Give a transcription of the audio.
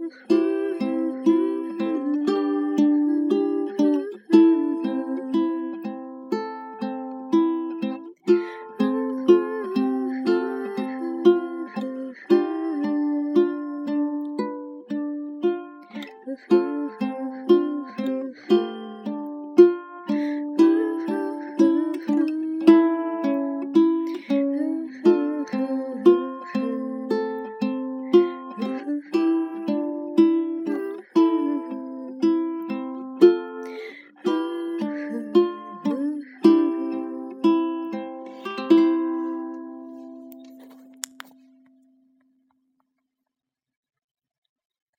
Mm-hmm.